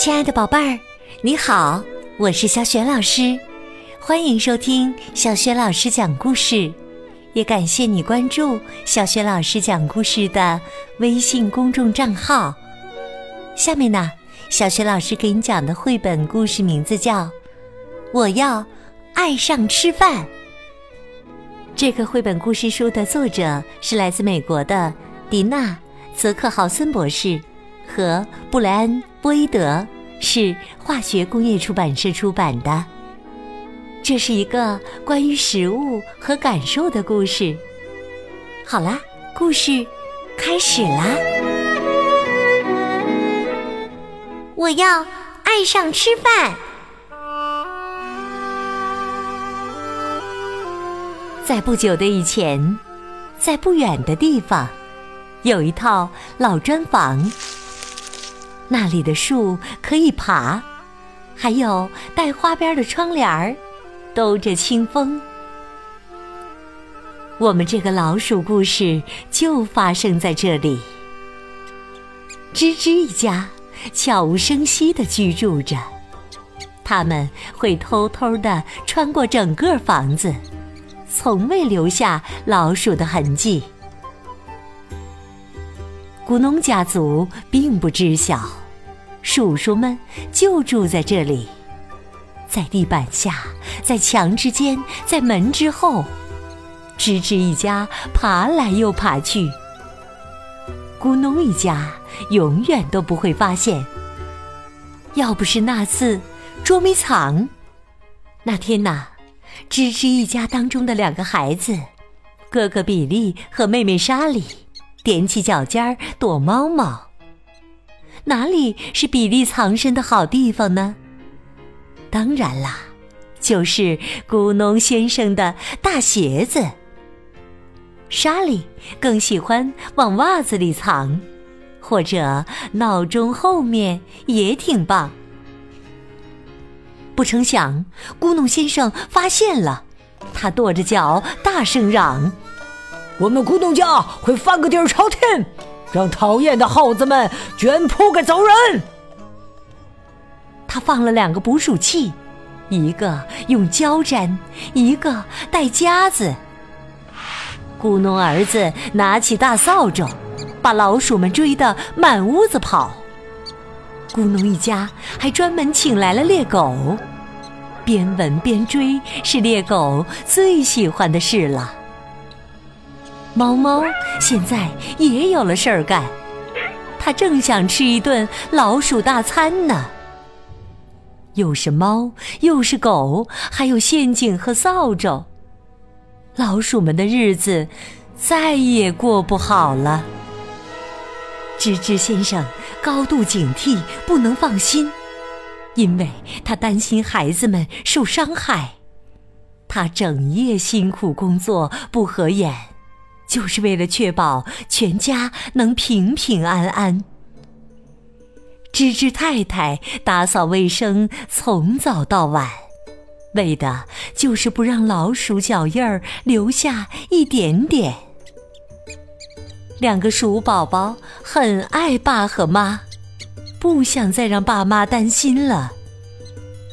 亲爱的宝贝儿，你好，我是小雪老师，欢迎收听小雪老师讲故事，也感谢你关注小雪老师讲故事的微信公众账号。下面呢，小雪老师给你讲的绘本故事名字叫《我要爱上吃饭》。这个绘本故事书的作者是来自美国的迪娜·泽克豪森博士和布莱恩·波伊德，是化学工业出版社出版的。这是一个关于食物和感受的故事。好啦，故事开始啦！我要爱上吃饭。在不久的以前，在不远的地方，有一套老砖房。那里的树可以爬，还有带花边的窗帘儿，兜着清风。我们这个老鼠故事就发生在这里。吱吱一家悄无声息地居住着，他们会偷偷地穿过整个房子。从未留下老鼠的痕迹。古农家族并不知晓，鼠鼠们就住在这里，在地板下，在墙之间，在门之后，吱吱一家爬来又爬去。咕农一家永远都不会发现。要不是那次捉迷藏，那天呐。吱吱一家当中的两个孩子，哥哥比利和妹妹莎莉，踮起脚尖躲猫猫。哪里是比利藏身的好地方呢？当然啦，就是咕哝先生的大鞋子。莎莉更喜欢往袜子里藏，或者闹钟后面也挺棒。不成想，咕哝先生发现了，他跺着脚大声嚷：“我们咕咚家会翻个底儿朝天，让讨厌的耗子们卷铺盖走人！”他放了两个捕鼠器，一个用胶粘，一个带夹子。咕咚儿子拿起大扫帚，把老鼠们追得满屋子跑。咕咚一家还专门请来了猎狗。边闻边追是猎狗最喜欢的事了。猫猫现在也有了事儿干，它正想吃一顿老鼠大餐呢。又是猫，又是狗，还有陷阱和扫帚，老鼠们的日子再也过不好了。吱吱先生高度警惕，不能放心。因为他担心孩子们受伤害，他整夜辛苦工作不合眼，就是为了确保全家能平平安安。芝芝太太打扫卫生从早到晚，为的就是不让老鼠脚印儿留下一点点。两个鼠宝宝很爱爸和妈。不想再让爸妈担心了，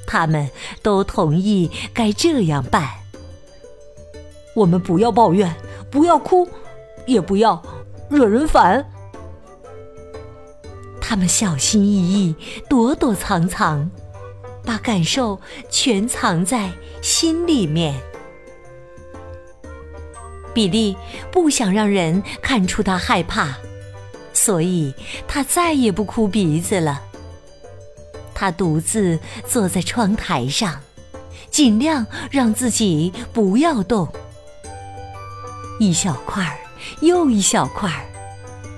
他们都同意该这样办。我们不要抱怨，不要哭，也不要惹人烦。他们小心翼翼，躲躲藏藏，把感受全藏在心里面。比利不想让人看出他害怕。所以，他再也不哭鼻子了。他独自坐在窗台上，尽量让自己不要动。一小块儿又一小块儿，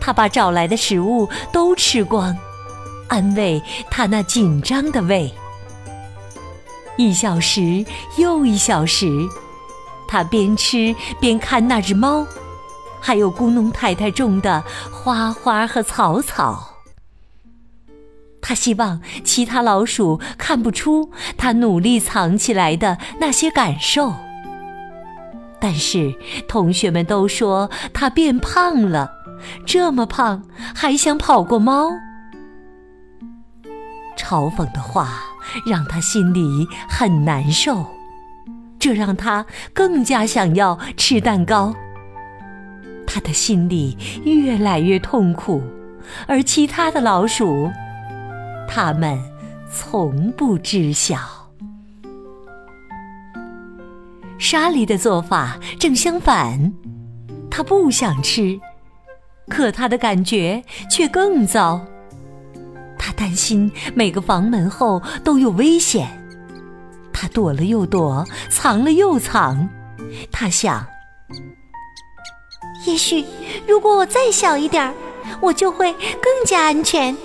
他把找来的食物都吃光，安慰他那紧张的胃。一小时又一小时，他边吃边看那只猫。还有咕农太太种的花花和草草，他希望其他老鼠看不出他努力藏起来的那些感受。但是同学们都说他变胖了，这么胖还想跑过猫？嘲讽的话让他心里很难受，这让他更加想要吃蛋糕。他的心里越来越痛苦，而其他的老鼠，他们从不知晓。莎莉的做法正相反，她不想吃，可她的感觉却更糟。她担心每个房门后都有危险，她躲了又躲，藏了又藏。她想。也许，如果我再小一点儿，我就会更加安全。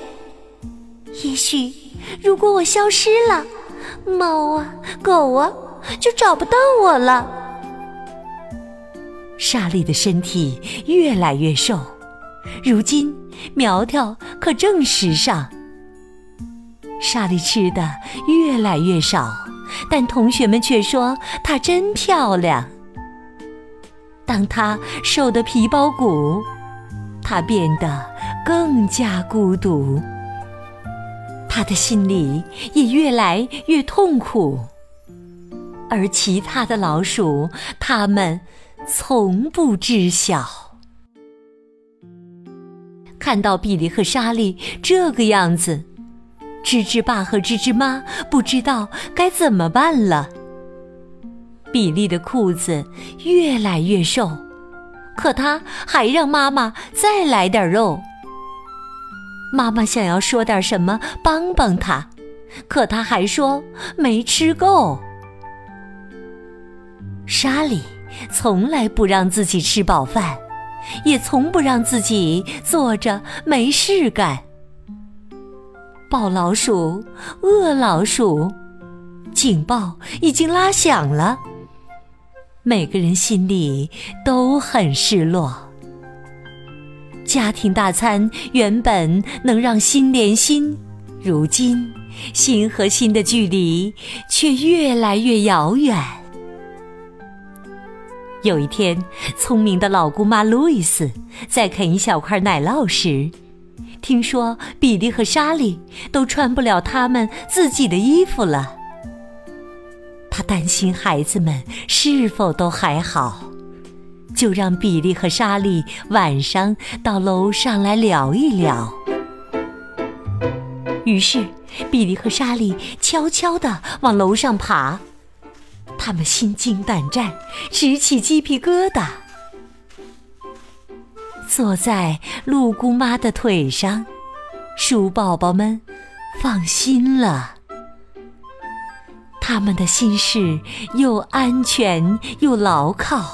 也许，如果我消失了，猫啊、狗啊就找不到我了。莎莉的身体越来越瘦，如今苗条可正时尚。莎莉吃的越来越少，但同学们却说她真漂亮。当她瘦得皮包骨，她变得更加孤独，她的心里也越来越痛苦。而其他的老鼠，他们从不知晓。看到比利和莎莉这个样子，吱吱爸和吱吱妈不知道该怎么办了。比利的裤子越来越瘦，可他还让妈妈再来点肉。妈妈想要说点什么帮帮他，可他还说没吃够。莎莉从来不让自己吃饱饭，也从不让自己坐着没事干。抱老鼠，饿老鼠，警报已经拉响了。每个人心里都很失落。家庭大餐原本能让心连心，如今心和心的距离却越来越遥远。有一天，聪明的老姑妈路易斯在啃一小块奶酪时，听说比利和莎莉都穿不了他们自己的衣服了。他担心孩子们是否都还好，就让比利和莎莉晚上到楼上来聊一聊。于是，比利和莎莉悄悄地往楼上爬，他们心惊胆战，直起鸡皮疙瘩，坐在鹿姑妈的腿上，鼠宝宝们放心了。他们的心事又安全又牢靠，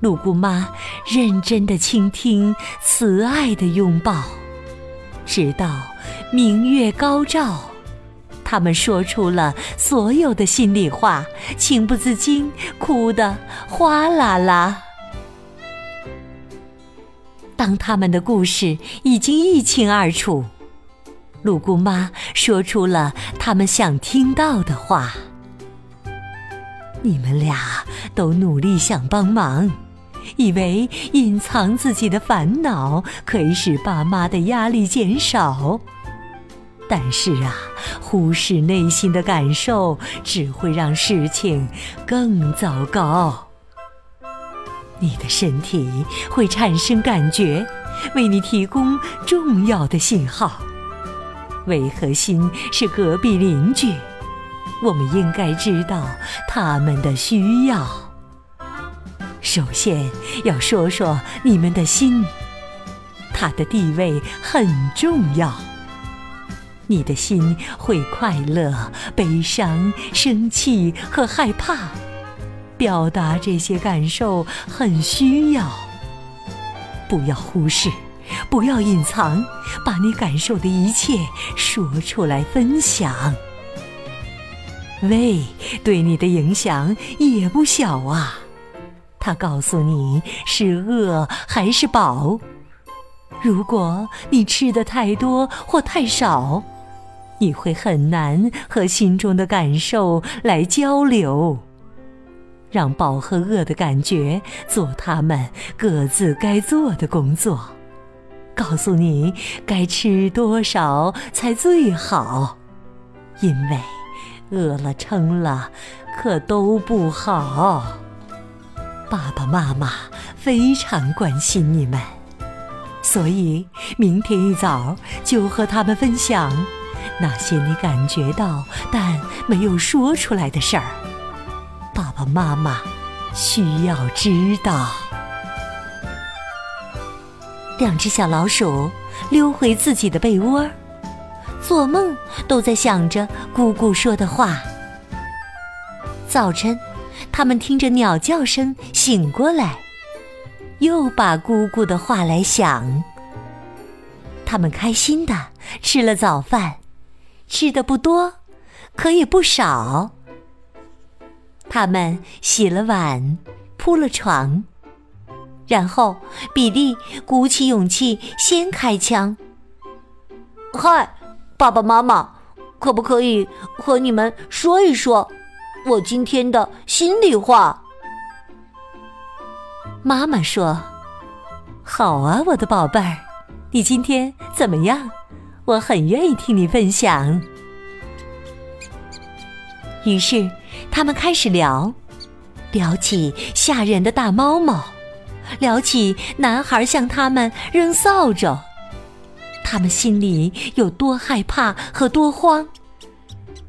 鹿姑妈认真的倾听，慈爱的拥抱，直到明月高照，他们说出了所有的心里话，情不自禁哭得哗啦啦。当他们的故事已经一清二楚。鹿姑妈说出了他们想听到的话：“你们俩都努力想帮忙，以为隐藏自己的烦恼可以使爸妈的压力减少，但是啊，忽视内心的感受只会让事情更糟糕。你的身体会产生感觉，为你提供重要的信号。”维和心是隔壁邻居，我们应该知道他们的需要。首先要说说你们的心，它的地位很重要。你的心会快乐、悲伤、生气和害怕，表达这些感受很需要，不要忽视。不要隐藏，把你感受的一切说出来分享。胃对你的影响也不小啊，它告诉你是饿还是饱。如果你吃的太多或太少，你会很难和心中的感受来交流。让饱和饿的感觉做他们各自该做的工作。告诉你该吃多少才最好，因为饿了撑了可都不好。爸爸妈妈非常关心你们，所以明天一早就和他们分享那些你感觉到但没有说出来的事儿。爸爸妈妈需要知道。两只小老鼠溜回自己的被窝，做梦都在想着姑姑说的话。早晨，他们听着鸟叫声醒过来，又把姑姑的话来想。他们开心的吃了早饭，吃的不多，可也不少。他们洗了碗，铺了床。然后，比利鼓起勇气先开枪。嗨，爸爸妈妈，可不可以和你们说一说我今天的心里话？妈妈说：“好啊，我的宝贝儿，你今天怎么样？我很愿意听你分享。”于是，他们开始聊，聊起吓人的大猫猫。聊起男孩向他们扔扫帚，他们心里有多害怕和多慌；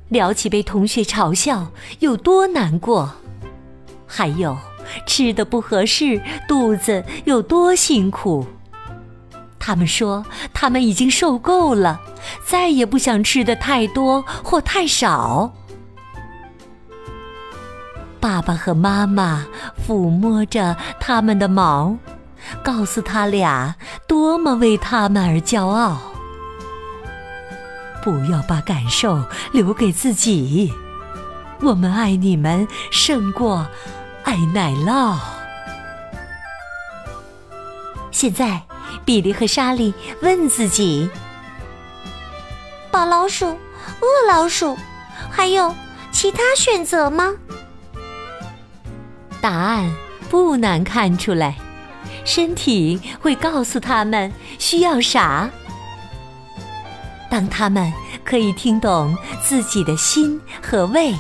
聊起被同学嘲笑有多难过，还有吃的不合适，肚子有多辛苦。他们说他们已经受够了，再也不想吃的太多或太少。爸爸和妈妈抚摸着他们的毛，告诉他俩多么为他们而骄傲。不要把感受留给自己，我们爱你们胜过爱奶酪。现在，比利和莎莉问自己：宝老鼠、恶老鼠，还有其他选择吗？答案不难看出来，身体会告诉他们需要啥。当他们可以听懂自己的心和胃，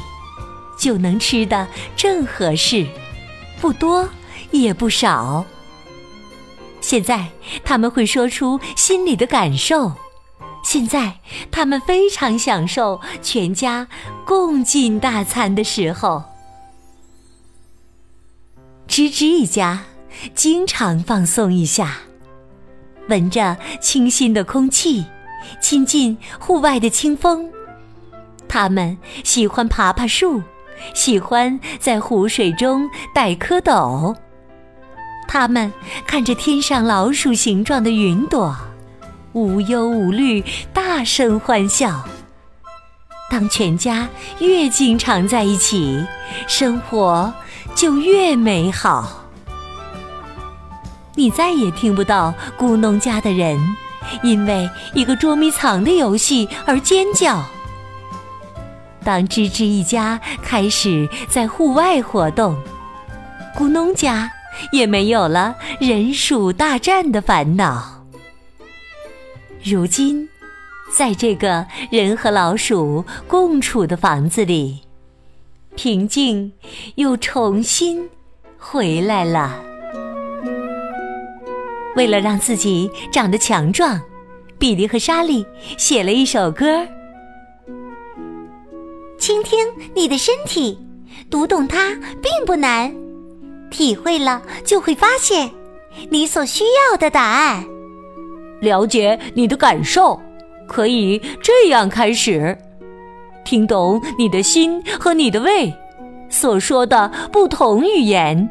就能吃的正合适，不多也不少。现在他们会说出心里的感受，现在他们非常享受全家共进大餐的时候。吱吱一家经常放松一下，闻着清新的空气，亲近户外的清风。他们喜欢爬爬树，喜欢在湖水中逮蝌蚪。他们看着天上老鼠形状的云朵，无忧无虑，大声欢笑。当全家越经常在一起，生活。就越美好。你再也听不到咕哝家的人因为一个捉迷藏的游戏而尖叫。当吱吱一家开始在户外活动，咕哝家也没有了人鼠大战的烦恼。如今，在这个人和老鼠共处的房子里。平静又重新回来了。为了让自己长得强壮，比利和莎莉写了一首歌。倾听你的身体，读懂它并不难，体会了就会发现你所需要的答案。了解你的感受，可以这样开始。听懂你的心和你的胃所说的不同语言。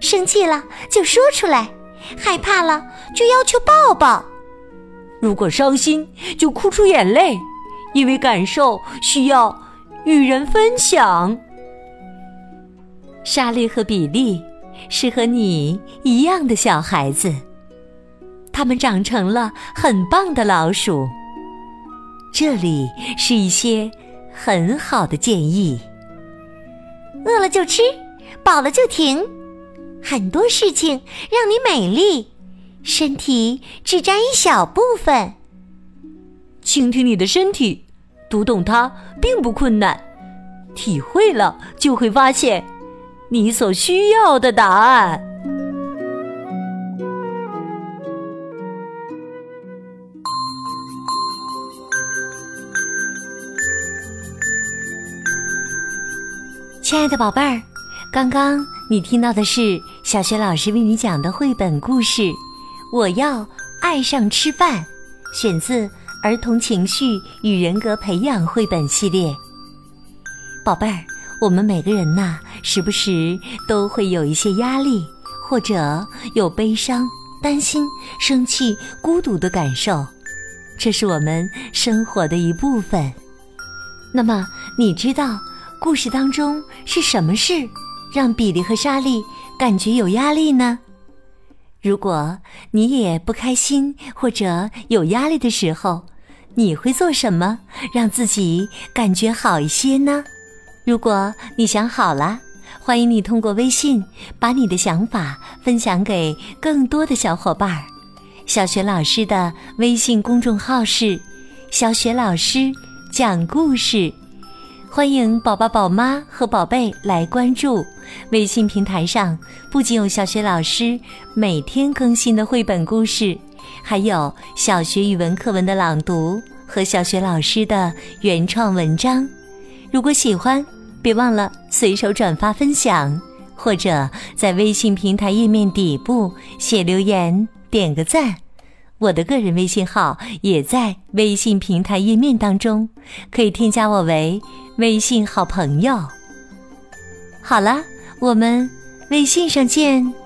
生气了就说出来，害怕了就要求抱抱。如果伤心就哭出眼泪，因为感受需要与人分享。莎莉和比利是和你一样的小孩子，他们长成了很棒的老鼠。这里是一些很好的建议：饿了就吃，饱了就停。很多事情让你美丽，身体只占一小部分。倾听你的身体，读懂它并不困难。体会了，就会发现你所需要的答案。亲爱的宝贝儿，刚刚你听到的是小学老师为你讲的绘本故事《我要爱上吃饭》，选自《儿童情绪与人格培养绘本系列》。宝贝儿，我们每个人呐，时不时都会有一些压力，或者有悲伤、担心、生气、孤独的感受，这是我们生活的一部分。那么，你知道？故事当中是什么事让比利和莎莉感觉有压力呢？如果你也不开心或者有压力的时候，你会做什么让自己感觉好一些呢？如果你想好了，欢迎你通过微信把你的想法分享给更多的小伙伴儿。小雪老师的微信公众号是“小雪老师讲故事”。欢迎宝宝、宝妈和宝贝来关注微信平台上，不仅有小学老师每天更新的绘本故事，还有小学语文课文的朗读和小学老师的原创文章。如果喜欢，别忘了随手转发分享，或者在微信平台页面底部写留言、点个赞。我的个人微信号也在微信平台页面当中，可以添加我为微信好朋友。好了，我们微信上见。